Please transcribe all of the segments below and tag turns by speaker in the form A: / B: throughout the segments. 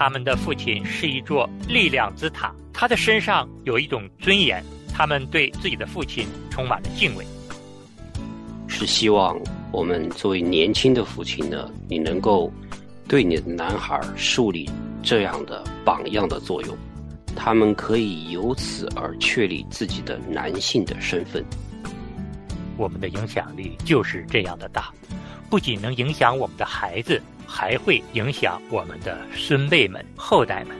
A: 他们的父亲是一座力量之塔，他的身上有一种尊严，他们对自己的父亲充满了敬畏。
B: 是希望我们作为年轻的父亲呢，你能够对你的男孩树立这样的榜样的作用，他们可以由此而确立自己的男性的身份。
A: 我们的影响力就是这样的大，不仅能影响我们的孩子，还会影响我们的孙辈们、后代们。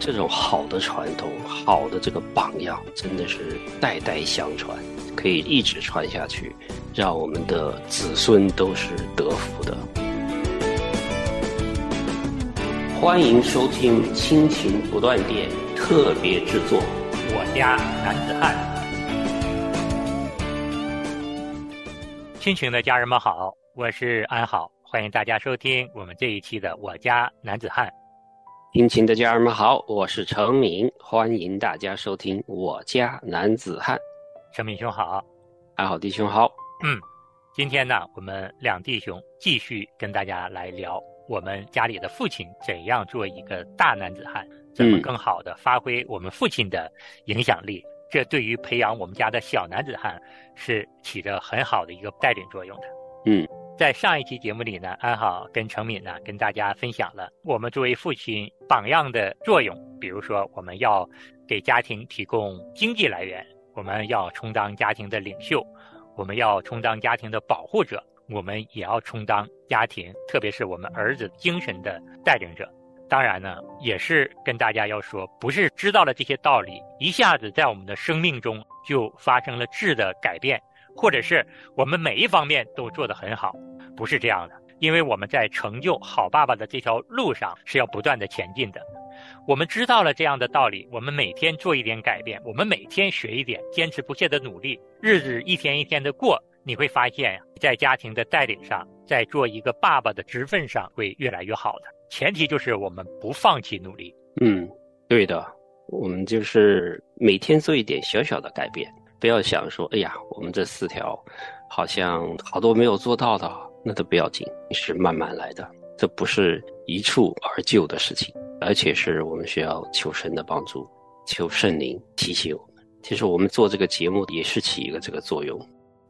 B: 这种好的传统、好的这个榜样，真的是代代相传。可以一直传下去，让我们的子孙都是得福的。欢迎收听《亲情不断电》特别制作，《
A: 我家男子汉》。亲情的家人们好，我是安好，欢迎大家收听我们这一期的《我家男子汉》。
B: 殷勤的家人们好，我是程敏，欢迎大家收听《我家男子汉》。
A: 程敏兄好，
B: 安好弟兄好。
A: 嗯，今天呢，我们两弟兄继续跟大家来聊我们家里的父亲怎样做一个大男子汉，怎么更好的发挥我们父亲的影响力。这对于培养我们家的小男子汉是起着很好的一个带领作用的。
B: 嗯，
A: 在上一期节目里呢，安好跟程敏呢跟大家分享了我们作为父亲榜样的作用，比如说我们要给家庭提供经济来源。我们要充当家庭的领袖，我们要充当家庭的保护者，我们也要充当家庭，特别是我们儿子精神的带领者。当然呢，也是跟大家要说，不是知道了这些道理，一下子在我们的生命中就发生了质的改变，或者是我们每一方面都做得很好，不是这样的。因为我们在成就好爸爸的这条路上是要不断的前进的。我们知道了这样的道理，我们每天做一点改变，我们每天学一点，坚持不懈的努力，日子一天一天的过，你会发现呀，在家庭的带领上，在做一个爸爸的职分上，会越来越好的。前提就是我们不放弃努力。
B: 嗯，对的，我们就是每天做一点小小的改变，不要想说，哎呀，我们这四条好像好多没有做到的，那都不要紧，是慢慢来的，这不是一蹴而就的事情。而且是我们需要求神的帮助，求圣灵提醒我们。其实我们做这个节目也是起一个这个作用。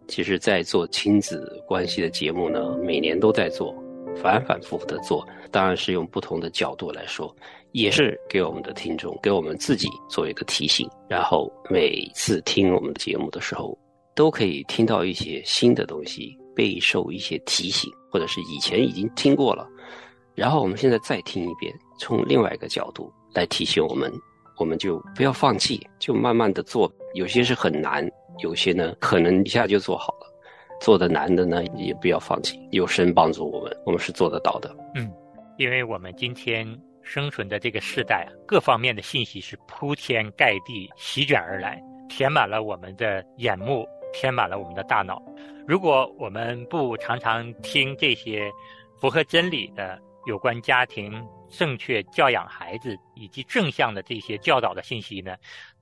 B: 其实，在做亲子关系的节目呢，每年都在做，反反复复的做。当然是用不同的角度来说，也是给我们的听众，给我们自己做一个提醒。然后每次听我们的节目的时候，都可以听到一些新的东西，备受一些提醒，或者是以前已经听过了。然后我们现在再听一遍，从另外一个角度来提醒我们，我们就不要放弃，就慢慢的做。有些是很难，有些呢可能一下就做好。做的难的呢，也不要放弃，有神帮助我们，我们是做得到的。
A: 嗯，因为我们今天生存的这个时代，各方面的信息是铺天盖地席卷而来，填满了我们的眼目，填满了我们的大脑。如果我们不常常听这些符合真理的，有关家庭正确教养孩子以及正向的这些教导的信息呢，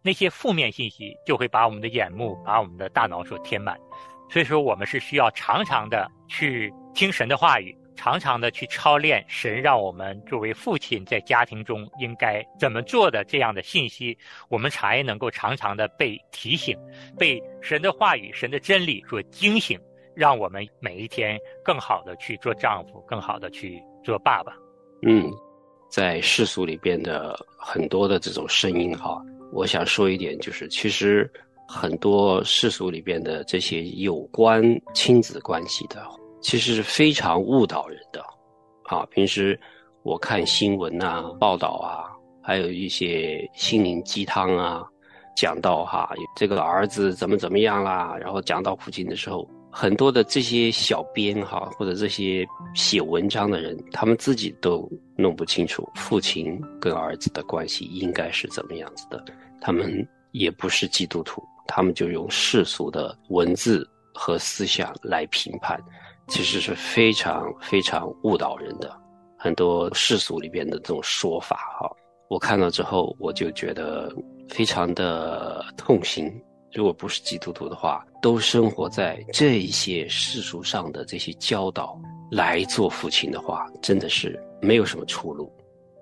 A: 那些负面信息就会把我们的眼目、把我们的大脑所填满。所以说，我们是需要常常的去听神的话语，常常的去操练神让我们作为父亲在家庭中应该怎么做的这样的信息，我们才能够常常的被提醒，被神的话语、神的真理所惊醒，让我们每一天更好的去做丈夫，更好的去。做爸爸，
B: 嗯，在世俗里边的很多的这种声音哈，我想说一点，就是其实很多世俗里边的这些有关亲子关系的，其实是非常误导人的，啊，平时我看新闻啊、报道啊，还有一些心灵鸡汤啊，讲到哈，这个儿子怎么怎么样啦，然后讲到父亲的时候。很多的这些小编哈，或者这些写文章的人，他们自己都弄不清楚父亲跟儿子的关系应该是怎么样子的。他们也不是基督徒，他们就用世俗的文字和思想来评判，其实是非常非常误导人的。很多世俗里边的这种说法哈，我看到之后我就觉得非常的痛心。如果不是基督徒的话，都生活在这一些世俗上的这些教导来做父亲的话，真的是没有什么出路，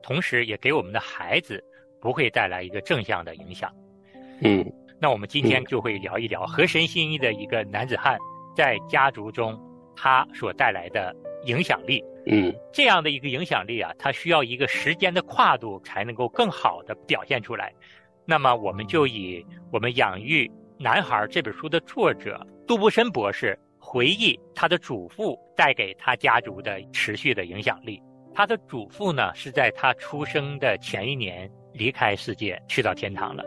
A: 同时也给我们的孩子不会带来一个正向的影响。
B: 嗯，
A: 那我们今天就会聊一聊和神心意的一个男子汉在家族中他所带来的影响力。
B: 嗯，
A: 这样的一个影响力啊，它需要一个时间的跨度才能够更好的表现出来。那么，我们就以我们养育男孩这本书的作者杜布森博士回忆他的祖父带给他家族的持续的影响力。他的祖父呢，是在他出生的前一年离开世界，去到天堂了。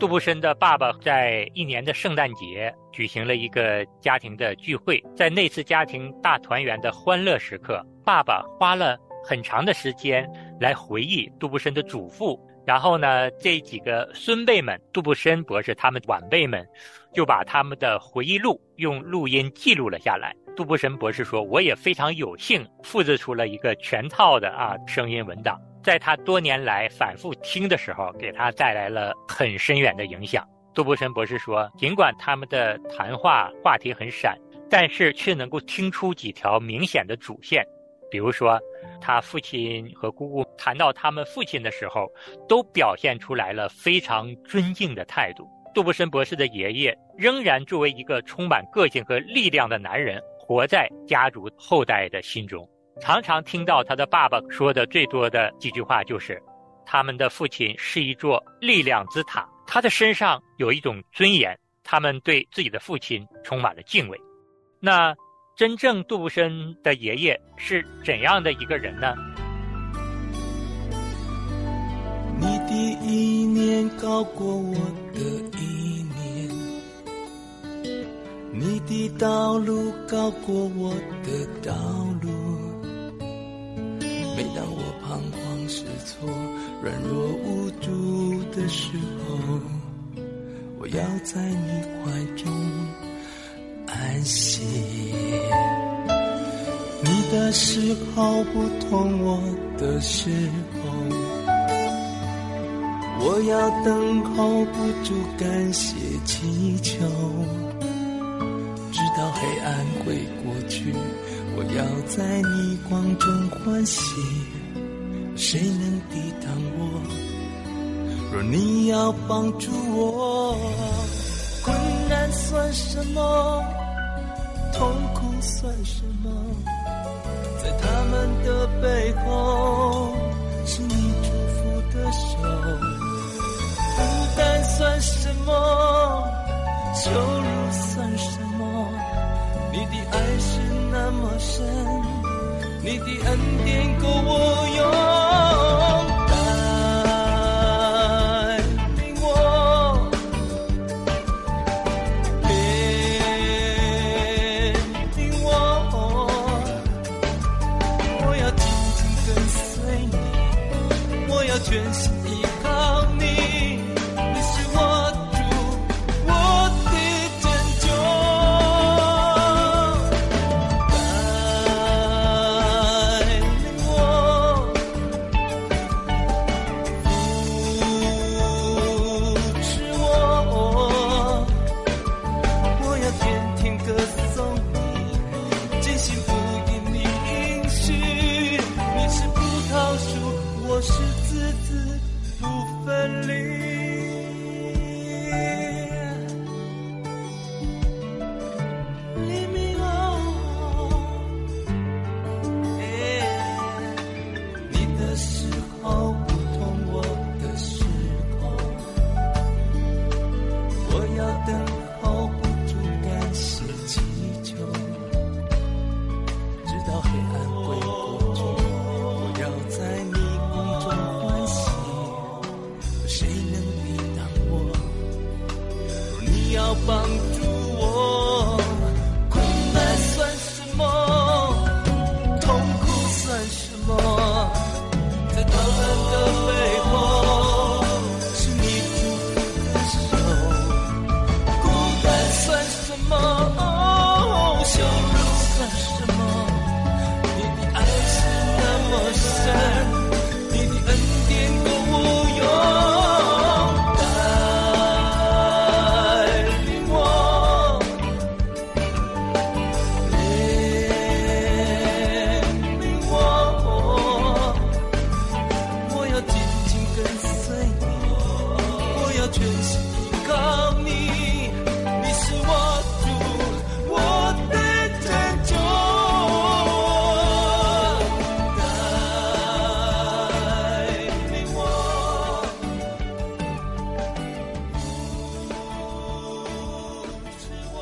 A: 杜布森的爸爸在一年的圣诞节举行了一个家庭的聚会，在那次家庭大团圆的欢乐时刻，爸爸花了很长的时间来回忆杜布森的祖父。然后呢，这几个孙辈们，杜布森博士他们晚辈们，就把他们的回忆录用录音记录了下来。杜布森博士说：“我也非常有幸复制出了一个全套的啊声音文档。”在他多年来反复听的时候，给他带来了很深远的影响。杜布森博士说：“尽管他们的谈话话题很闪，但是却能够听出几条明显的主线。比如说，他父亲和姑姑谈到他们父亲的时候，都表现出来了非常尊敬的态度。杜布森博士的爷爷仍然作为一个充满个性和力量的男人，活在家族后代的心中。”常常听到他的爸爸说的最多的几句话就是，他们的父亲是一座力量之塔，他的身上有一种尊严，他们对自己的父亲充满了敬畏。那真正杜布森的爷爷是怎样的一个人呢？
C: 你的一年高过我的一年，你的道路高过我的道路。每当我彷徨失措、软弱无助的时候，我要在你怀中安息。你的时候不同我的时候，我要等候不住，感谢祈求，直到黑暗会过去。我要在逆光中欢喜，谁能抵挡我？若你要帮助我，困难算什么？痛苦算什么？在他们的背后，是你祝福的手。孤单算什么？羞辱算什么？你的爱是。么深，你的恩典够我用。跟随你我要全心你你是我我的带领我是我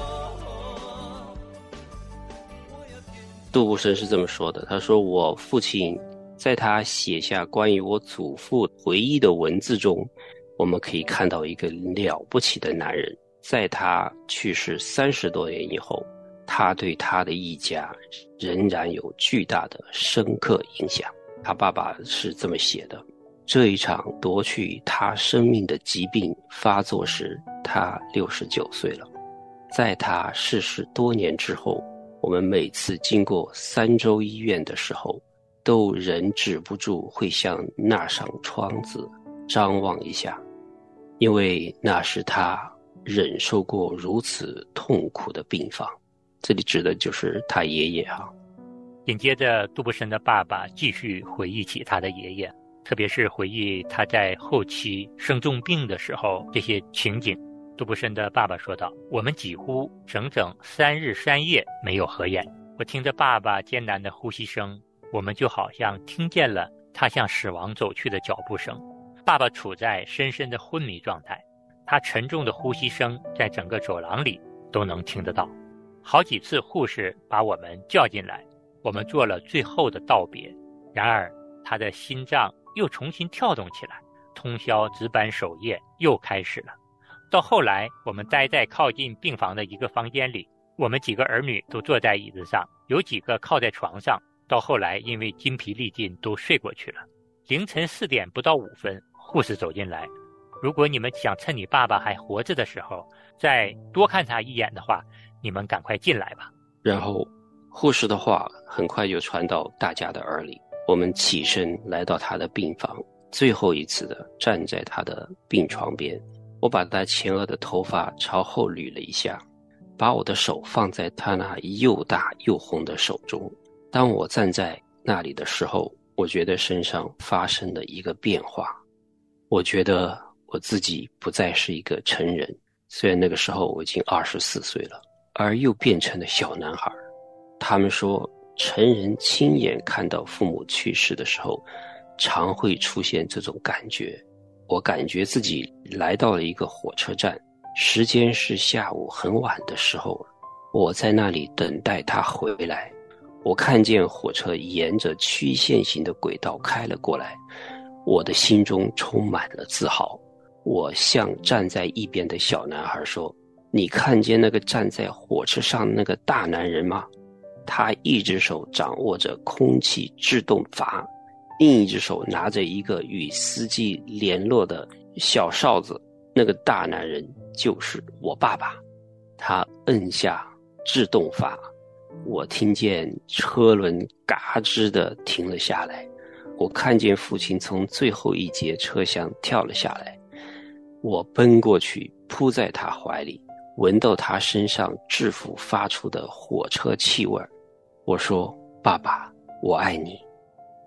B: 杜牧生是这么说的他说我父亲在他写下关于我祖父回忆的文字中，我们可以看到一个了不起的男人。在他去世三十多年以后，他对他的一家仍然有巨大的深刻影响。他爸爸是这么写的：这一场夺去他生命的疾病发作时，他六十九岁了。在他逝世多年之后。”我们每次经过三州医院的时候，都忍止不住会向那扇窗子张望一下，因为那是他忍受过如此痛苦的病房。这里指的就是他爷爷哈。
A: 紧接着，杜布森的爸爸继续回忆起他的爷爷，特别是回忆他在后期生重病的时候这些情景。杜布森的爸爸说道：“我们几乎整整三日三夜没有合眼。我听着爸爸艰难的呼吸声，我们就好像听见了他向死亡走去的脚步声。爸爸处在深深的昏迷状态，他沉重的呼吸声在整个走廊里都能听得到。好几次护士把我们叫进来，我们做了最后的道别。然而，他的心脏又重新跳动起来，通宵值班守夜又开始了。”到后来，我们待在靠近病房的一个房间里，我们几个儿女都坐在椅子上，有几个靠在床上。到后来，因为筋疲力尽，都睡过去了。凌晨四点不到五分，护士走进来。如果你们想趁你爸爸还活着的时候再多看他一眼的话，你们赶快进来吧。
B: 然后，护士的话很快就传到大家的耳里。我们起身来到他的病房，最后一次的站在他的病床边。我把他前额的头发朝后捋了一下，把我的手放在他那又大又红的手中。当我站在那里的时候，我觉得身上发生了一个变化。我觉得我自己不再是一个成人，虽然那个时候我已经二十四岁了，而又变成了小男孩。他们说，成人亲眼看到父母去世的时候，常会出现这种感觉。我感觉自己来到了一个火车站，时间是下午很晚的时候，我在那里等待他回来。我看见火车沿着曲线型的轨道开了过来，我的心中充满了自豪。我向站在一边的小男孩说：“你看见那个站在火车上那个大男人吗？他一只手掌握着空气制动阀。”另一只手拿着一个与司机联络的小哨子，那个大男人就是我爸爸。他摁下制动阀，我听见车轮嘎吱的停了下来。我看见父亲从最后一节车厢跳了下来。我奔过去，扑在他怀里，闻到他身上制服发出的火车气味我说：“爸爸，我爱你。”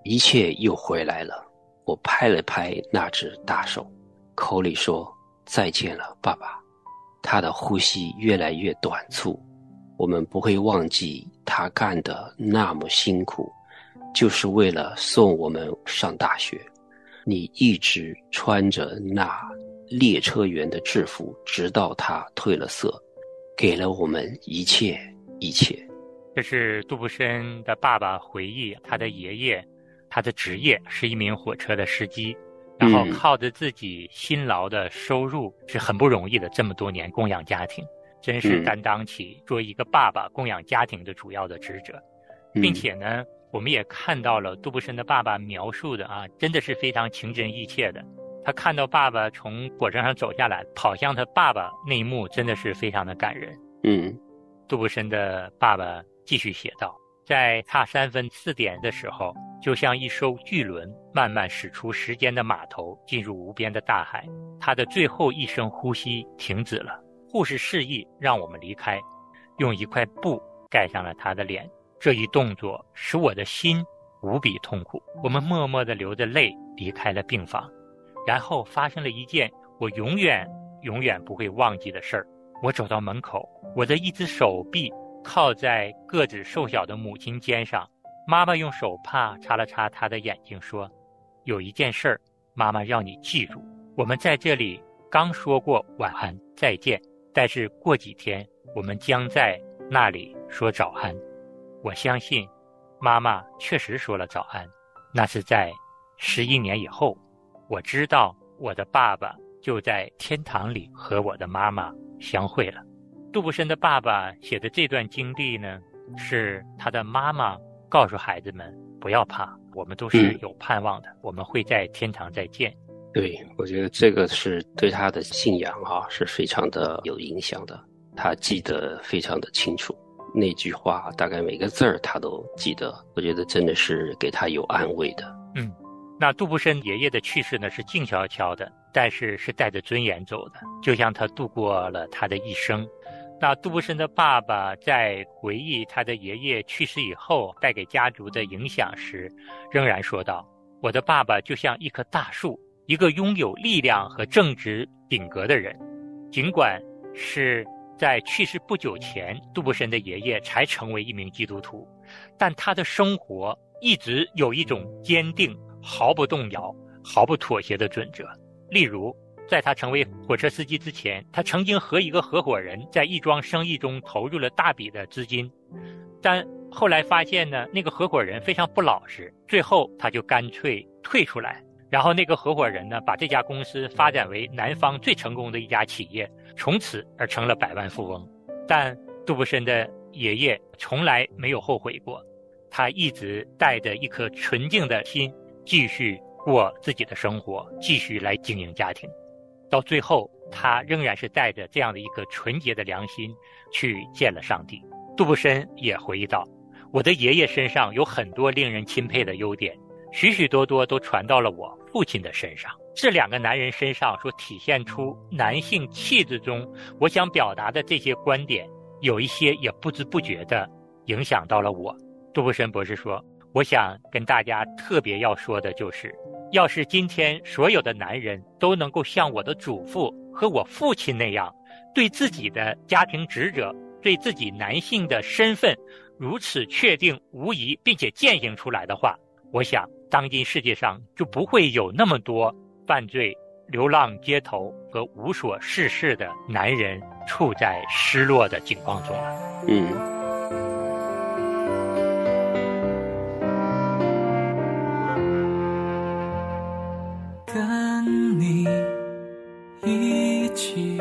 B: 一切又回来了，我拍了拍那只大手，口里说：“再见了，爸爸。”他的呼吸越来越短促。我们不会忘记他干的那么辛苦，就是为了送我们上大学。你一直穿着那列车员的制服，直到他褪了色，给了我们一切一切。
A: 这是杜布森的爸爸回忆他的爷爷。他的职业是一名火车的司机，然后靠着自己辛劳的收入是很不容易的。这么多年供养家庭，真是担当起作为一个爸爸供养家庭的主要的职责，并且呢，我们也看到了杜布森的爸爸描述的啊，真的是非常情真意切的。他看到爸爸从火车上走下来，跑向他爸爸那一幕，真的是非常的感人。
B: 嗯，
A: 杜布森的爸爸继续写道。在差三分四点的时候，就像一艘巨轮慢慢驶出时间的码头，进入无边的大海。他的最后一声呼吸停止了。护士示意让我们离开，用一块布盖上了他的脸。这一动作使我的心无比痛苦。我们默默地流着泪离开了病房。然后发生了一件我永远、永远不会忘记的事儿。我走到门口，我的一只手臂。靠在个子瘦小的母亲肩上，妈妈用手帕擦了擦她的眼睛，说：“有一件事儿，妈妈让你记住。我们在这里刚说过晚安再见，但是过几天我们将在那里说早安。”我相信，妈妈确实说了早安。那是在十一年以后，我知道我的爸爸就在天堂里和我的妈妈相会了。杜布森的爸爸写的这段经历呢，是他的妈妈告诉孩子们不要怕，我们都是有盼望的，我们会在天堂再见。
B: 对，我觉得这个是对他的信仰啊是非常的有影响的，他记得非常的清楚。那句话大概每个字儿他都记得，我觉得真的是给他有安慰的。
A: 嗯，那杜布森爷爷的去世呢是静悄悄的，但是是带着尊严走的，就像他度过了他的一生。那杜布森的爸爸在回忆他的爷爷去世以后带给家族的影响时，仍然说道：“我的爸爸就像一棵大树，一个拥有力量和正直品格的人，尽管是。”在去世不久前，杜布森的爷爷才成为一名基督徒，但他的生活一直有一种坚定、毫不动摇、毫不妥协的准则。例如，在他成为火车司机之前，他曾经和一个合伙人在一桩生意中投入了大笔的资金，但后来发现呢，那个合伙人非常不老实，最后他就干脆退出来。然后那个合伙人呢，把这家公司发展为南方最成功的一家企业。从此而成了百万富翁，但杜布森的爷爷从来没有后悔过，他一直带着一颗纯净的心，继续过自己的生活，继续来经营家庭。到最后，他仍然是带着这样的一颗纯洁的良心去见了上帝。杜布森也回忆道：“我的爷爷身上有很多令人钦佩的优点，许许多多都传到了我父亲的身上。”这两个男人身上所体现出男性气质中，我想表达的这些观点，有一些也不知不觉地影响到了我。杜布森博士说：“我想跟大家特别要说的就是，要是今天所有的男人都能够像我的祖父和我父亲那样，对自己的家庭职责、对自己男性的身份如此确定无疑，并且践行出来的话，我想当今世界上就不会有那么多。”犯罪、流浪街头和无所事事的男人，处在失落的境况中了。
B: 嗯。
D: 跟你一起，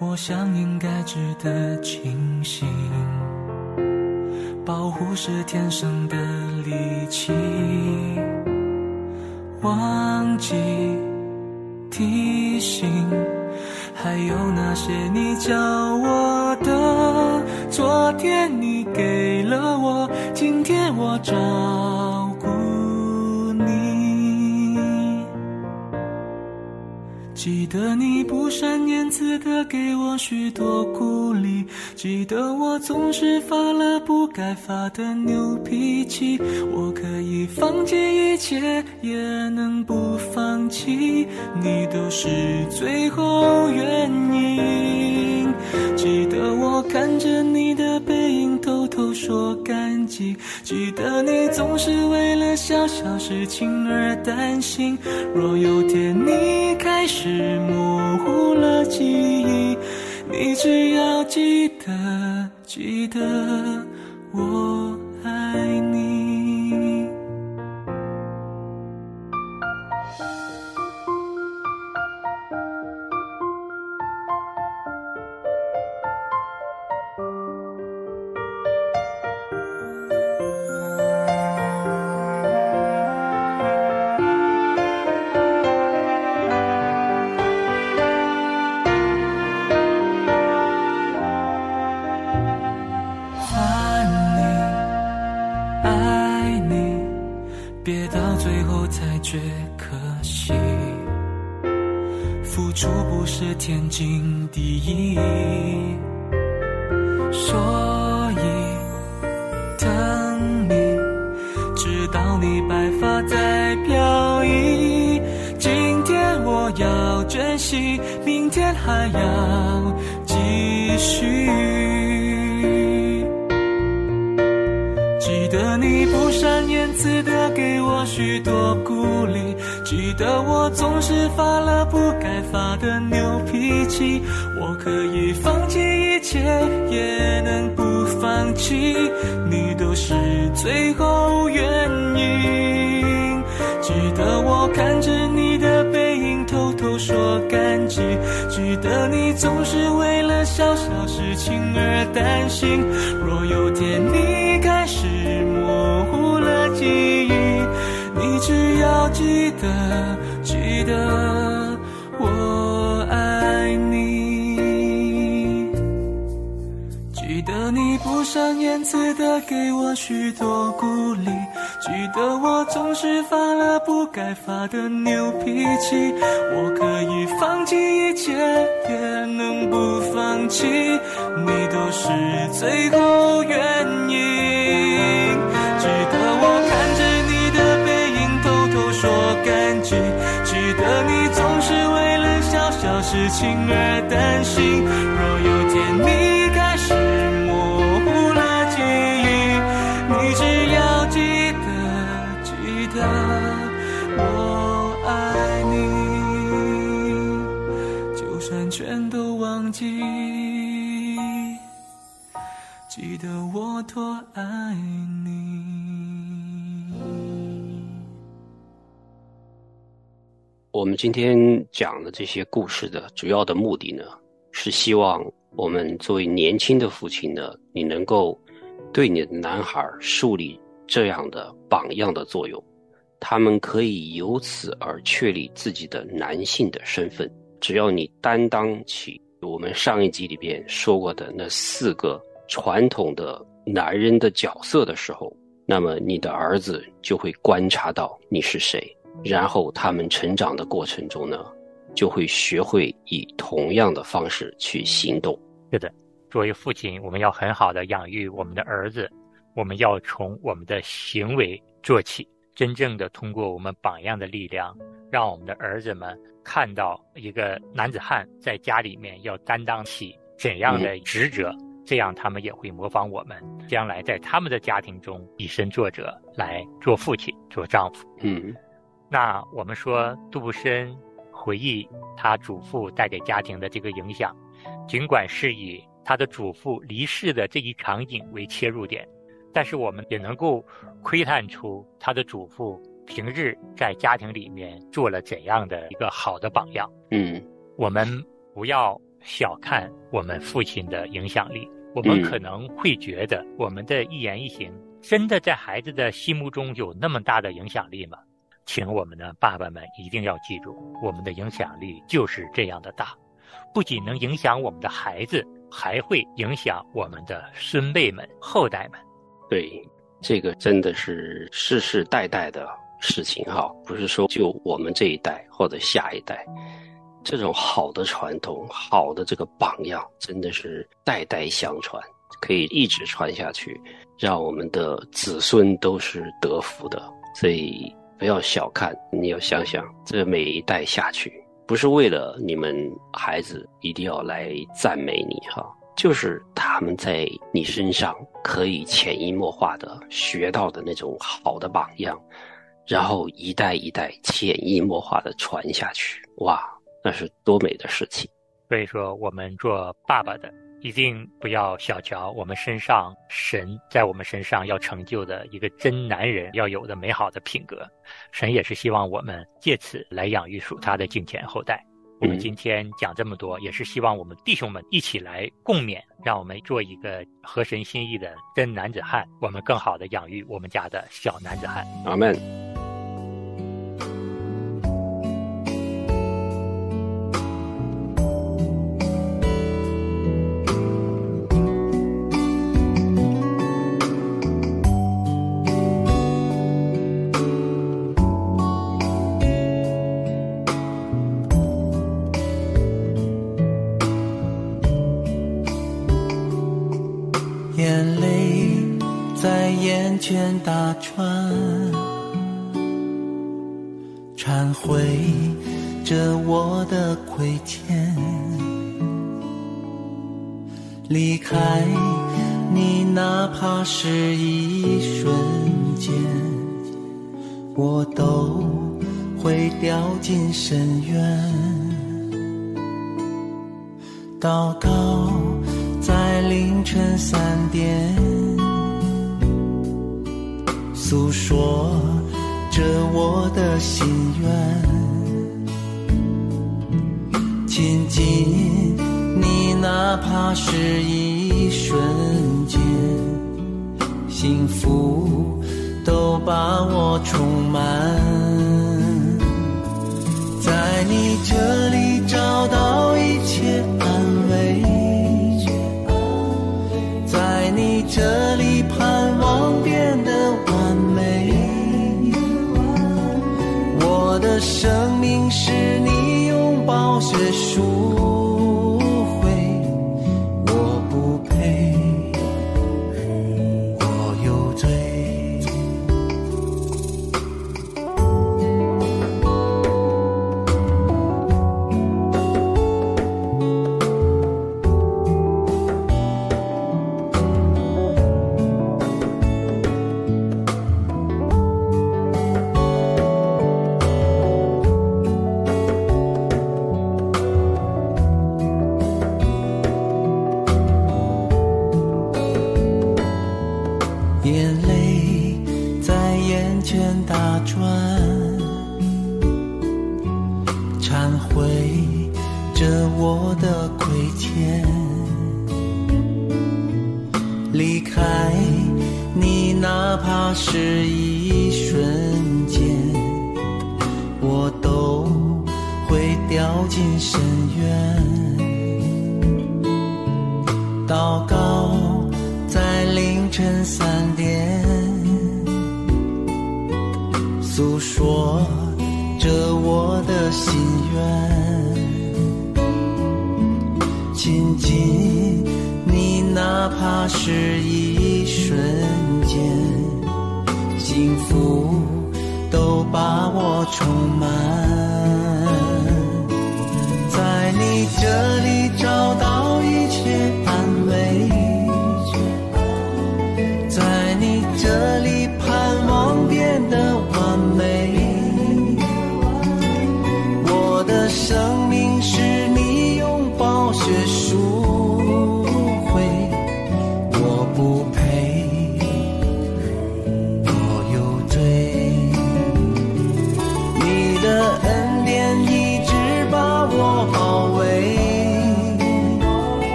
D: 我想应该值得庆幸。保护是天生的力气。忘记提醒，还有那些你教我的。昨天你给了我，今天我找。记得你不善言辞的给我许多鼓励，记得我总是发了不该发的牛脾气。我可以放弃一切，也能不放弃，你都是最后原因。记得我看着你的偷偷说感激。记得你总是为了小小事情而担心。若有天你开始。模糊了记忆，你只要记得，记得我爱你。去。记得你不善言辞的给我许多鼓励，记得我总是发了不该发的牛脾气。我可以放弃一切，也能不放弃，你都是最后原因。记得我看着你，说感激。记得你总是为了小小事情而担心。若有天你开始模糊了记忆，你只要记得，记得我爱你。记得你不善言辞的给我许多鼓励。记得我总是发了不该发的牛脾气，我可以放弃一切，也能不放弃，你都是最后原因。记得我看着你的背影，偷偷说感激。记得你总是为了小小事情而担心。若多爱你。
B: 我们今天讲的这些故事的主要的目的呢，是希望我们作为年轻的父亲呢，你能够对你的男孩树立这样的榜样的作用。他们可以由此而确立自己的男性的身份。只要你担当起我们上一集里边说过的那四个传统的男人的角色的时候，那么你的儿子就会观察到你是谁，然后他们成长的过程中呢，就会学会以同样的方式去行动。
A: 是的，作为父亲，我们要很好的养育我们的儿子，我们要从我们的行为做起。真正的通过我们榜样的力量，让我们的儿子们看到一个男子汉在家里面要担当起怎样的职责，这样他们也会模仿我们，将来在他们的家庭中以身作则，来做父亲、做丈夫。
B: 嗯，
A: 那我们说杜布森回忆他祖父带给家庭的这个影响，尽管是以他的祖父离世的这一场景为切入点。但是我们也能够窥探出他的祖父平日在家庭里面做了怎样的一个好的榜样。
B: 嗯，
A: 我们不要小看我们父亲的影响力。我们可能会觉得我们的一言一行真的在孩子的心目中有那么大的影响力吗？请我们的爸爸们一定要记住，我们的影响力就是这样的大，不仅能影响我们的孩子，还会影响我们的孙辈们、后代们。
B: 对，这个真的是世世代代的事情哈，不是说就我们这一代或者下一代，这种好的传统、好的这个榜样，真的是代代相传，可以一直传下去，让我们的子孙都是得福的。所以不要小看，你要想想，这每一代下去，不是为了你们孩子一定要来赞美你哈。就是他们在你身上可以潜移默化的学到的那种好的榜样，然后一代一代潜移默化的传下去，哇，那是多美的事情！
A: 所以说，我们做爸爸的一定不要小瞧我们身上神在我们身上要成就的一个真男人要有的美好的品格，神也是希望我们借此来养育属他的敬虔后代。我们今天讲这么多，也是希望我们弟兄们一起来共勉，让我们做一个合神心意的真男子汉，我们更好的养育我们家的小男子汉。
B: 阿门。
D: 大船忏悔着我的亏欠，离开
C: 你，哪怕是一瞬间，我都会掉进深渊。祷告在凌晨三点，诉说着我的心愿。亲近你，哪怕是一瞬间，幸福都把我充满。幸福都把我充满。在你这里找到